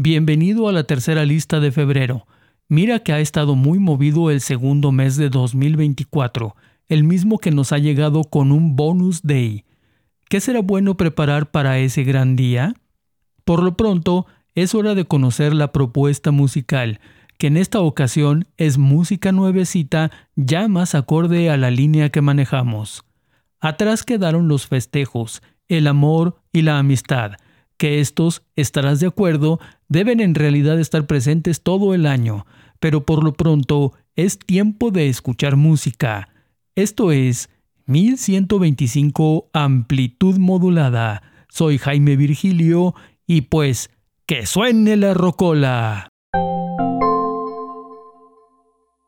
Bienvenido a la tercera lista de febrero. Mira que ha estado muy movido el segundo mes de 2024, el mismo que nos ha llegado con un bonus day. ¿Qué será bueno preparar para ese gran día? Por lo pronto, es hora de conocer la propuesta musical, que en esta ocasión es música nuevecita ya más acorde a la línea que manejamos. Atrás quedaron los festejos, el amor y la amistad, que estos, estarás de acuerdo, deben en realidad estar presentes todo el año, pero por lo pronto es tiempo de escuchar música. Esto es 1125 amplitud modulada. Soy Jaime Virgilio y pues que suene la rocola.